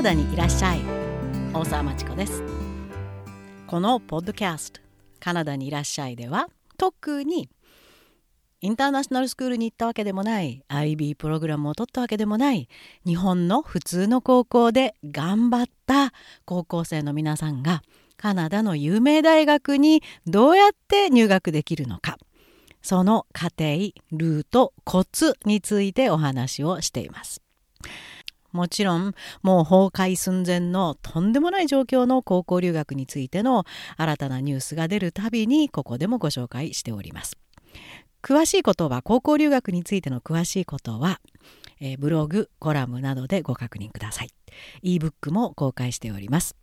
ナダにいらっしゃい。大沢まちこです。このポッドキャストカナダにいらっしゃいでは特にインターナショナルスクールに行ったわけでもない IB プログラムを取ったわけでもない日本の普通の高校で頑張った高校生の皆さんがカナダの有名大学にどうやって入学できるのか。その過程ルートコツについてお話をしています。もちろんもう崩壊寸前のとんでもない状況の高校留学についての新たなニュースが出るたびにここでもご紹介しております。詳しいことは高校留学についての詳しいことは、えー、ブログコラムなどでご確認ください。ebook も公開しております。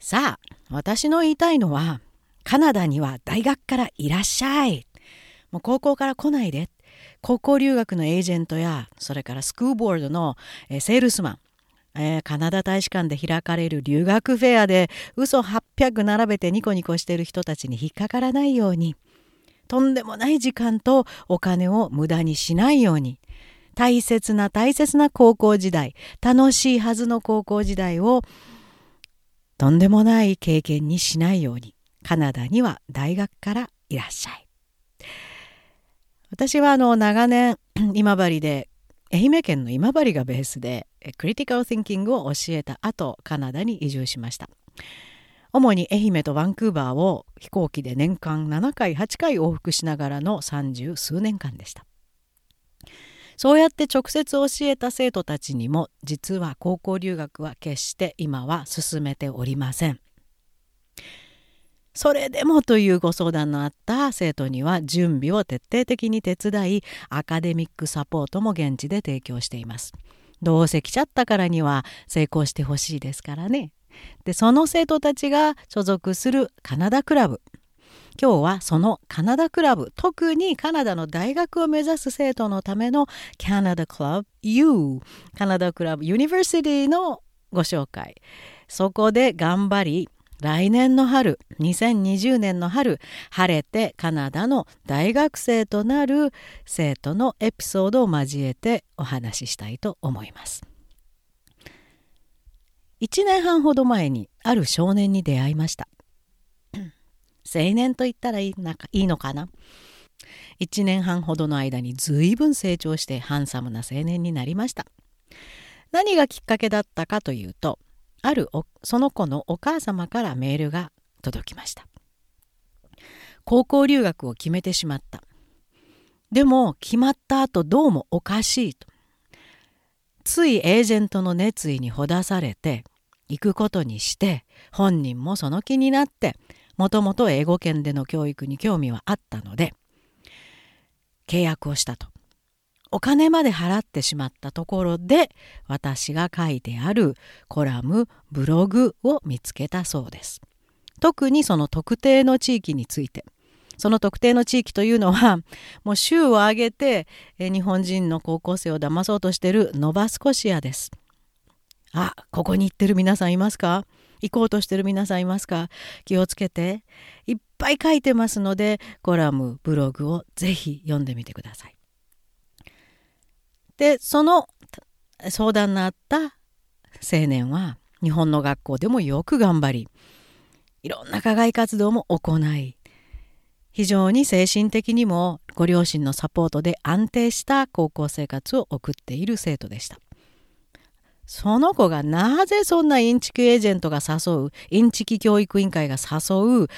さあ私の言いたいのはカナダには大学からいらっしゃいもう高校から来ないで高校留学のエージェントやそれからスクーボードの、えセールスマンえー、カナダ大使館で開かれる留学フェアで嘘800並べてニコニコしてる人たちに引っかからないようにとんでもない時間とお金を無駄にしないように大切な大切な高校時代楽しいはずの高校時代をとんでもない経験にしないようにカナダには大学からいらっしゃい。私はあの長年 今治で愛媛県の今治がベースでクリティカル・ティンキングを教えた後カナダに移住しました。主に愛媛とバンクーバーを飛行機で年間7回8回往復しながらの三十数年間でした。そうやって直接教えた生徒たちにも実は高校留学は決して今は進めておりません。それでもというご相談のあった生徒には準備を徹底的に手伝いアカデミックサポートも現地で提供しています。どうせ来ちゃったからには成功してほしいですからね。でその生徒たちが所属するカナダクラブ。今日はそのカナダクラブ特にカナダの大学を目指す生徒のためのカナダクラブ U カナダクラブユニバーシティのご紹介。そこで頑張り来年の春2020年の春晴れてカナダの大学生となる生徒のエピソードを交えてお話ししたいと思います。1年半ほど前にある少年に出会いました。青年と言ったらいいいいのかな1年半ほどの間に随分成長してハンサムな青年になりました。何がきっかけだったかというとあるその子のお母様からメールが届きました。高校留学を決めてしまった。でも決まった後どうもおかしいと。ついエージェントの熱意にほだされて行くことにして本人もその気になってもともと英語圏での教育に興味はあったので契約をしたと。お金まで払ってしまったところで私が書いてあるコラムブログを見つけたそうです。特にその特定の地域について。その特定の地域というのはもう州を挙げて日本人の高校生を騙そうとしているノバスコシアです。あここに行ってる皆さんいますか？行こうとしてる皆さんいますか？気をつけて。いっぱい書いてますのでコラムブログをぜひ読んでみてください。でその相談のあった青年は日本の学校でもよく頑張りいろんな課外活動も行い非常に精神的にもご両親のサポートで安定した高校生活を送っている生徒でした。その子がなぜそんなインチキエージェントが誘うインチキ教育委員会が誘う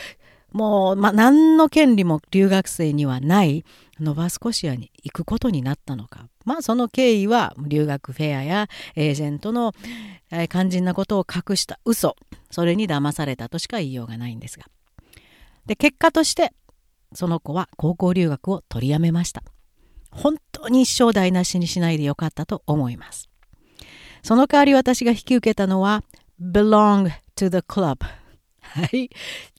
もう、まあ、何の権利も留学生にはないノバスコシアに行くことになったのか。まあその経緯は留学フェアやエージェントの肝心なことを隠した嘘。それに騙されたとしか言いようがないんですが。で結果としてその子は高校留学を取りやめました。本当に一生台無しにしないでよかったと思います。その代わり私が引き受けたのは belong to the club はい。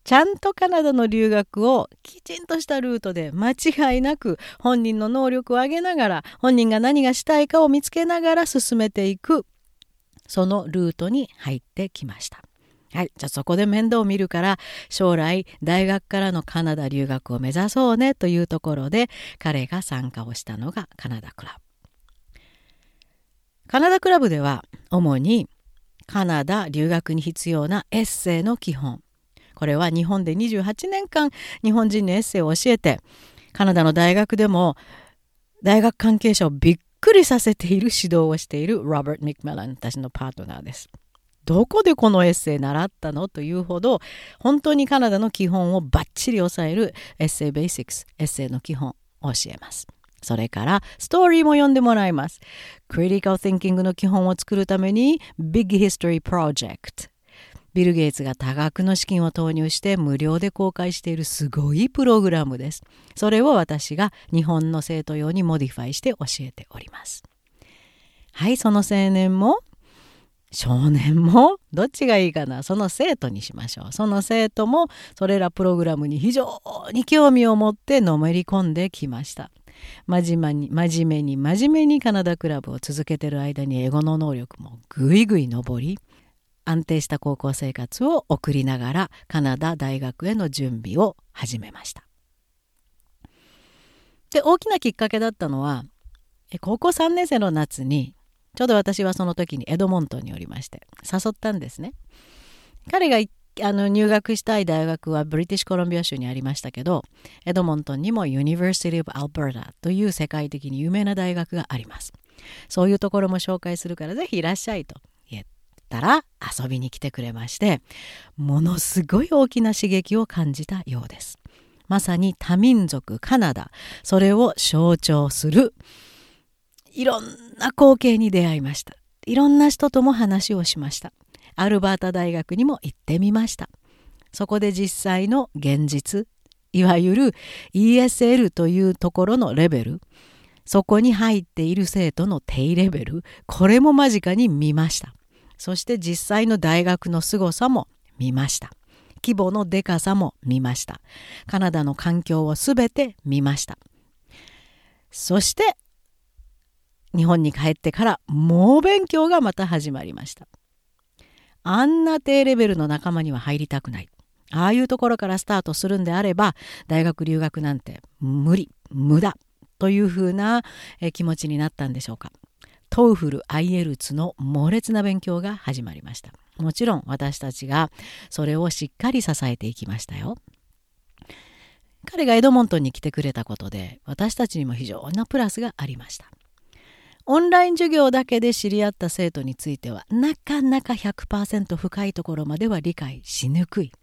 ちゃんとカナダの留学をきちんとしたルートで間違いなく本人の能力を上げながら本人が何がしたいかを見つけながら進めていくそのルートに入ってきました。はい。じゃあそこで面倒を見るから将来大学からのカナダ留学を目指そうねというところで彼が参加をしたのがカナダクラブ。カナダクラブでは主にカナダ留学に必要なエッセイの基本これは日本で28年間日本人のエッセイを教えてカナダの大学でも大学関係者をびっくりさせている指導をしているロバート・ミックメラン私のパートナーです。どこでこのエッセイ習ったの？というほど本当にカナダの基本をバッチリ押さえるエッセイベーシックスエッセイの基本を教えます。それからストーリーも読んでもらいます。Critical Thinking の基本を作るために Big History Project ビル・ゲイツが多額の資金を投入して無料で公開しているすごいプログラムです。それを私が日本の生徒用にモディファイして教えております。はい、その青年も少年もどっちがいいかなその生徒にしましょうその生徒もそれらプログラムに非常に興味を持ってのめり込んできました真面目に真面目に真面目にカナダクラブを続けてる間に英語の能力もぐいぐい上り安定した高校生活を送りながらカナダ大学への準備を始めましたで大きなきっかけだったのは高校3年生の夏にちょうど私はその時にエドモントンにおりまして誘ったんですね。彼があの入学したい大学はブリティッシュコロンビア州にありましたけどエドモントンにも University of Alberta という世界的に有名な大学があります。そういうところも紹介するからぜひいらっしゃいとったら遊びに来てくれましてものすごい大きな刺激を感じたようです。まさに多民族カナダそれを象徴するいろんな光景に出会いました。いろんな人とも話をしました。アルバータ大学にも行ってみました。そこで実際の現実、いわゆる ESL というところのレベル、そこに入っている生徒の低レベル、これも間近に見ました。そして実際の大学の凄さも見ました。規模のでかさも見ました。カナダの環境をすべて見ました。そして日本に帰ってから猛勉強がまた始まりました。あんな低レベルの仲間には入りたくない。ああいうところからスタートするんであれば大学留学なんて無理無駄というふうな気持ちになったんでしょうか。 TOEFL IELTS の猛烈な勉強が始まりました。もちろん私たちがそれをしっかり支えていきましたよ。彼がエドモントンに来てくれたことで私たちにも非常なプラスがありました。オンライン授業だけで知り合った生徒についてはなかなか100%深いところまでは理解しにくい。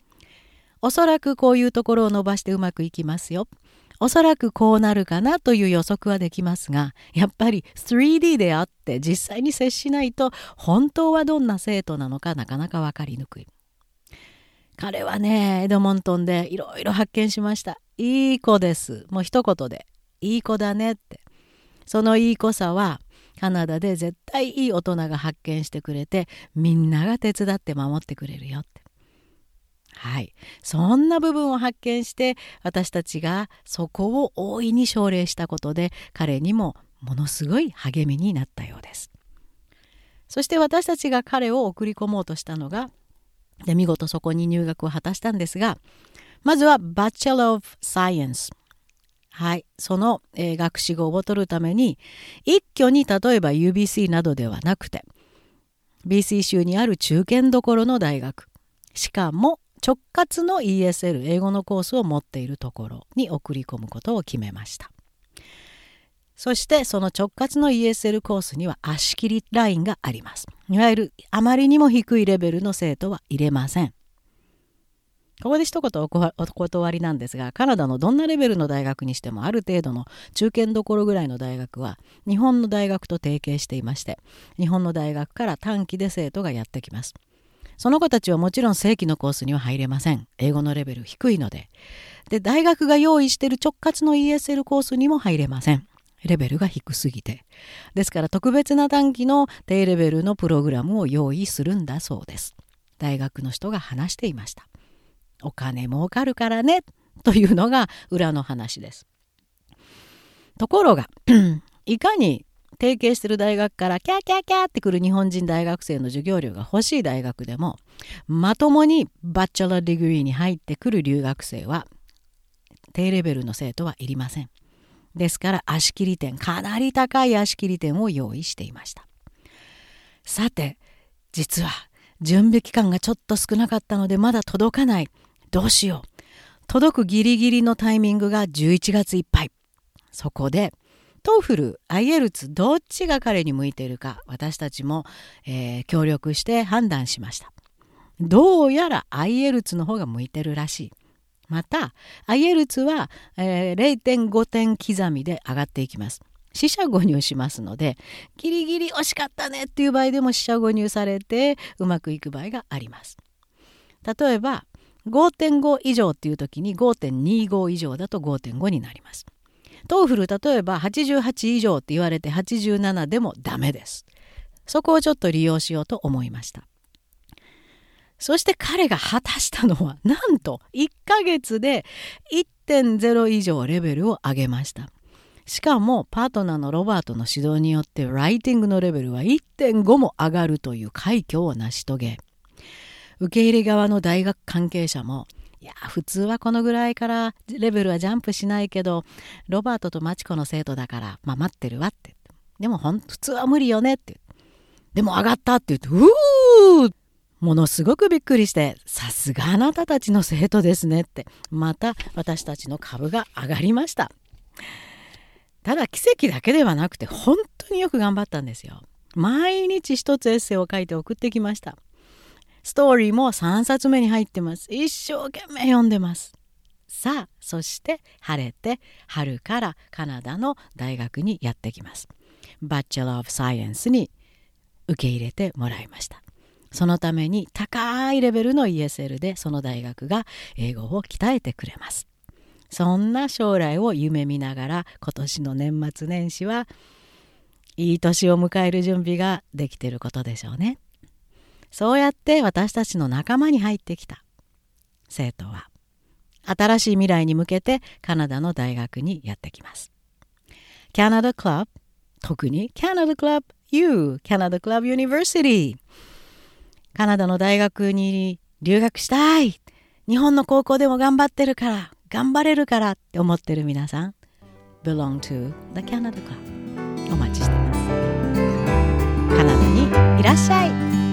おそらくこういうところを伸ばしてうまくいきますよ。おそらくこうなるかなという予測はできますがやっぱり 3D であって実際に接しないと本当はどんな生徒なのかなかなか分かりにくい。彼はねエドモントンでいろいろ発見しました。いい子です。もう一言でいい子だねって。そのいい子さはカナダで絶対いい大人が発見してくれてみんなが手伝って守ってくれるよってはい。そんな部分を発見して私たちがそこを大いに奨励したことで彼にもものすごい励みになったようです。そして私たちが彼を送り込もうとしたのがで見事そこに入学を果たしたんですがまずはバチェラー・オブ・サイエンス。はい、その、えー、学士号を取るために一挙に例えば UBC などではなくて BC 州にある中堅どころの大学。しかも直轄の ESL 英語のコースを持っているところに送り込むことを決めました。そしてその直轄の ESL コースには足切りラインがあります。いわゆるあまりにも低いレベルの生徒は入れません。ここで一言お断りなんですがカナダのどんなレベルの大学にしてもある程度の中堅どころぐらいの大学は日本の大学と提携していまして日本の大学から短期で生徒がやってきます。その子たちはもちろん正規のコースには入れません。英語のレベル低いので。で大学が用意している直轄の ESL コースにも入れません。レベルが低すぎて。ですから特別な短期の低レベルのプログラムを用意するんだそうです。大学の人が話していました。お金儲かるからねというのが裏の話です。ところが いかに提携してる大学からキャーキャーキャーってくる日本人大学生の授業料が欲しい大学でもまともに Bachelor Degree に入ってくる留学生は低レベルの生徒はいりません。ですから足切り点かなり高い足切り点を用意していました。さて実は準備期間がちょっと少なかったのでまだ届かない。どうしよう。届くギリギリのタイミングが11月いっぱい。そこで、 TOEFL、IELTS、どっちが彼に向いているか、私たちも、えー、協力して判断しました。どうやら IELTS の方が向いてるらしい。また、 IELTS は、えー、0.5点刻みで上がっていきます。四捨五入しますのでギリギリ惜しかったねっていう場合でも四捨五入されてうまくいく場合があります。例えば5.5以上っていう時に5.25以上だと5.5になります。 TOEFL 例えば88以上って言われて87でもダメです。そこをちょっと利用しようと思いました。そして彼が果たしたのはなんと1ヶ月で1.0以上レベルを上げました。しかもパートナーのロバートの指導によってライティングのレベルは1.5も上がるという快挙を成し遂げ受け入れ側の大学関係者もいや普通はこのぐらいからレベルはジャンプしないけどロバートとマチコの生徒だからまあ待ってるわって。でもほん普通は無理よねって。でも上がったって言ってうーものすごくびっくりしてさすがあなたたちの生徒ですねって。また私たちの株が上がりました。ただ奇跡だけではなくて本当によく頑張ったんですよ。毎日一つエッセイを書いて送ってきました。ストーリーも3冊目に入ってます。一生懸命読んでます。さあそして晴れて春からカナダの大学にやってきます。バッチェラー・オブ・サイエンスに受け入れてもらいました。そのために高いレベルの ESL でその大学が英語を鍛えてくれます。そんな将来を夢見ながら今年の年末年始はいい年を迎える準備ができていることでしょうね。そうやって私たちの仲間に入ってきた。生徒は。新しい未来に向けてカナダの大学にやってきます。キャナダクラブ特にキャナダクラブ U キャナダクラブユニバーシティカナダの大学に留学したい。日本の高校でも頑張ってるから。頑張れるからって思ってる皆さん。Belong to the Canada Club お待ちしてます。カナダにいらっしゃい。